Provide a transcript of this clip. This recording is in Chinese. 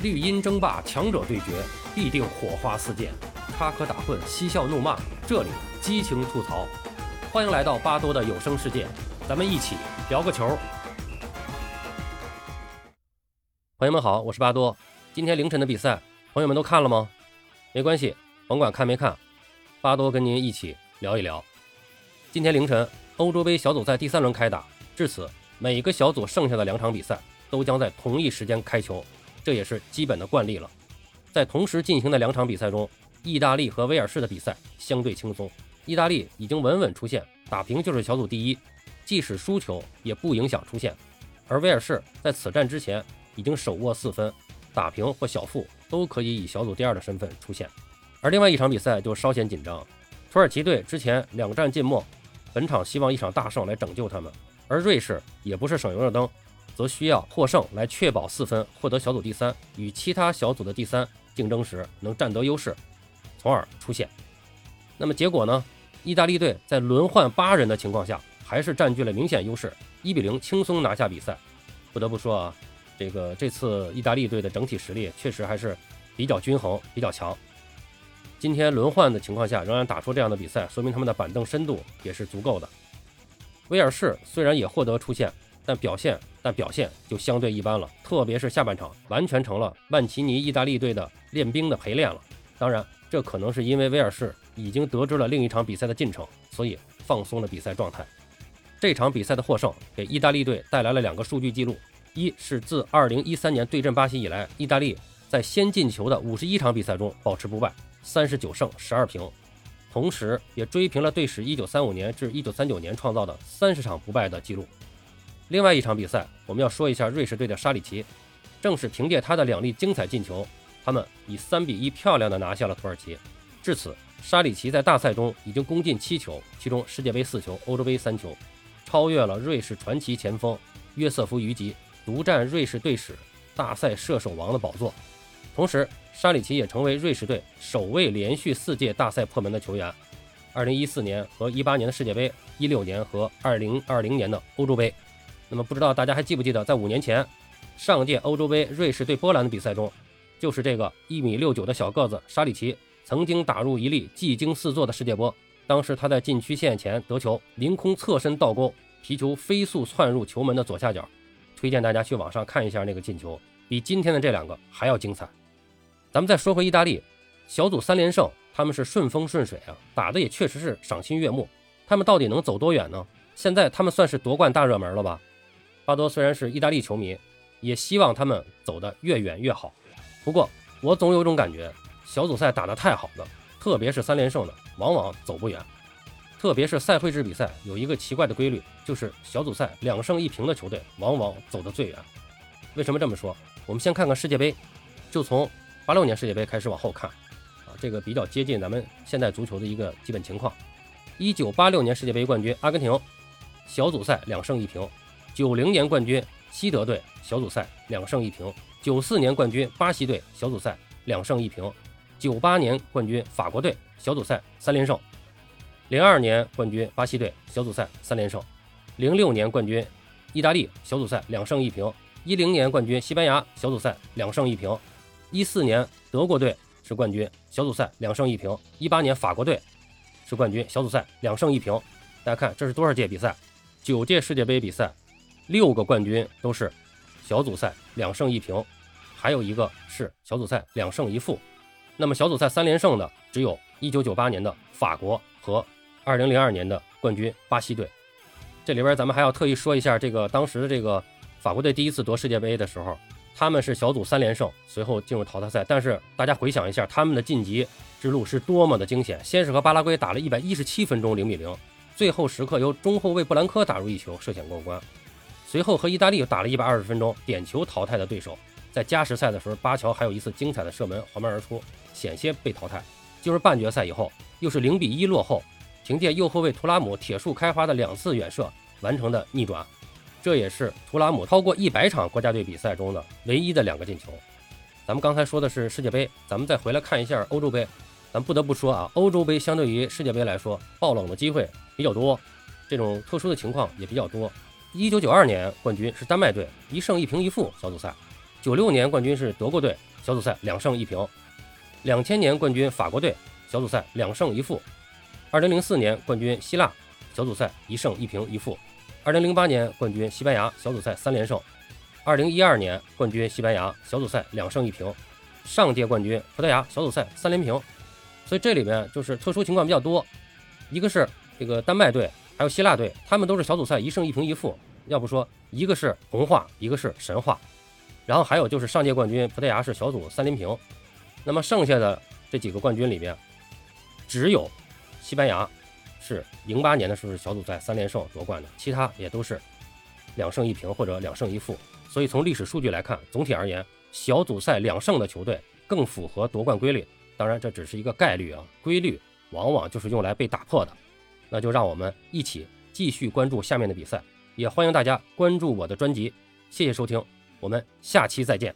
绿茵争霸，强者对决，必定火花四溅，插科打诨，嬉笑怒骂，这里激情吐槽。欢迎来到巴多的有声世界，咱们一起聊个球。朋友们好，我是巴多。今天凌晨的比赛，朋友们都看了吗？没关系，甭管看没看，巴多跟您一起聊一聊。今天凌晨，欧洲杯小组赛第三轮开打，至此，每个小组剩下的两场比赛都将在同一时间开球。这也是基本的惯例了。在同时进行的两场比赛中，意大利和威尔士的比赛相对轻松。意大利已经稳稳出线，打平就是小组第一，即使输球也不影响出线。而威尔士在此战之前已经手握四分，打平或小负都可以以小组第二的身份出线。而另外一场比赛就稍显紧张，土耳其队之前两战尽墨，本场希望一场大胜来拯救他们，而瑞士也不是省油的灯。则需要获胜来确保四分，获得小组第三，与其他小组的第三竞争时能占得优势，从而出线。那么结果呢？意大利队在轮换八人的情况下，还是占据了明显优势，一比零轻松拿下比赛。不得不说啊，这个这次意大利队的整体实力确实还是比较均衡、比较强。今天轮换的情况下仍然打出这样的比赛，说明他们的板凳深度也是足够的。威尔士虽然也获得出线。但表现，但表现就相对一般了，特别是下半场，完全成了曼奇尼意大利队的练兵的陪练了。当然，这可能是因为威尔士已经得知了另一场比赛的进程，所以放松了比赛状态。这场比赛的获胜给意大利队带来了两个数据记录：一是自2013年对阵巴西以来，意大利在先进球的51场比赛中保持不败，39胜12平，同时也追平了队史1935年至1939年创造的30场不败的记录。另外一场比赛，我们要说一下瑞士队的沙里奇。正是凭借他的两粒精彩进球，他们以三比一漂亮的拿下了土耳其。至此，沙里奇在大赛中已经攻进七球，其中世界杯四球，欧洲杯三球，超越了瑞士传奇前锋约瑟夫·于吉，独占瑞士队史大赛射手王的宝座。同时，沙里奇也成为瑞士队首位连续四届大赛破门的球员：二零一四年和一八年的世界杯，一六年和二零二零年的欧洲杯。那么不知道大家还记不记得，在五年前上届欧洲杯瑞士对波兰的比赛中，就是这个一米六九的小个子沙里奇曾经打入一粒技惊四座的世界波。当时他在禁区线前得球，凌空侧身倒钩，皮球飞速窜入球门的左下角。推荐大家去网上看一下那个进球，比今天的这两个还要精彩。咱们再说回意大利，小组三连胜，他们是顺风顺水啊，打的也确实是赏心悦目。他们到底能走多远呢？现在他们算是夺冠大热门了吧？巴多虽然是意大利球迷，也希望他们走得越远越好。不过，我总有种感觉，小组赛打得太好的，特别是三连胜的，往往走不远。特别是赛会制比赛有一个奇怪的规律，就是小组赛两胜一平的球队往往走得最远。为什么这么说？我们先看看世界杯，就从八六年世界杯开始往后看，啊，这个比较接近咱们现代足球的一个基本情况。一九八六年世界杯冠军阿根廷，小组赛两胜一平。九零年冠军西德队小组赛两胜一平，九四年冠军巴西队小组赛两胜一平，九八年冠军法国队小组赛三连胜，零二年冠军巴西队小组赛三连胜，零六年冠军意大利小组赛两胜一平，一零年冠军西班牙小组赛两胜一平，一四年德国队是冠军小组赛两胜一平，一八年法国队是冠军小组赛两胜一平。大家看这是多少届比赛？九届世界杯比赛。六个冠军都是小组赛两胜一平，还有一个是小组赛两胜一负。那么小组赛三连胜的只有一九九八年的法国和二零零二年的冠军巴西队。这里边咱们还要特意说一下，这个当时的这个法国队第一次夺世界杯的时候，他们是小组三连胜，随后进入淘汰赛。但是大家回想一下，他们的晋级之路是多么的惊险！先是和巴拉圭打了一百一十七分钟零比零，最后时刻由中后卫布兰科打入一球，涉险过关。随后和意大利又打了一百二十分钟，点球淘汰的对手，在加时赛的时候，巴乔还有一次精彩的射门，滑门而出，险些被淘汰。就是半决赛以后，又是零比一落后，凭借右后卫图拉姆铁树开花的两次远射完成的逆转，这也是图拉姆超过一百场国家队比赛中的唯一的两个进球。咱们刚才说的是世界杯，咱们再回来看一下欧洲杯。咱不得不说啊，欧洲杯相对于世界杯来说，爆冷的机会比较多，这种特殊的情况也比较多。一九九二年冠军是丹麦队，一胜一平一负小组赛。九六年冠军是德国队，小组赛两胜一平；两千年冠军法国队，小组赛两胜一负；二零零四年冠军希腊，小组赛一胜一平一负；二零零八年冠军西班牙，小组赛三连胜；二零一二年冠军西班牙，小组赛两胜一平；上届冠军葡萄牙，小组赛三连平。所以这里面就是特殊情况比较多，一个是这个丹麦队，还有希腊队，他们都是小组赛一胜一平一负。要不说一个是童话，一个是神话。然后还有就是上届冠军葡萄牙是小组三连平，那么剩下的这几个冠军里面，只有西班牙是零八年的时候是小组赛三连胜夺冠的，其他也都是两胜一平或者两胜一负。所以从历史数据来看，总体而言，小组赛两胜的球队更符合夺冠规律。当然这只是一个概率啊，规律往往就是用来被打破的。那就让我们一起继续关注下面的比赛，也欢迎大家关注我的专辑。谢谢收听。我们下期再见。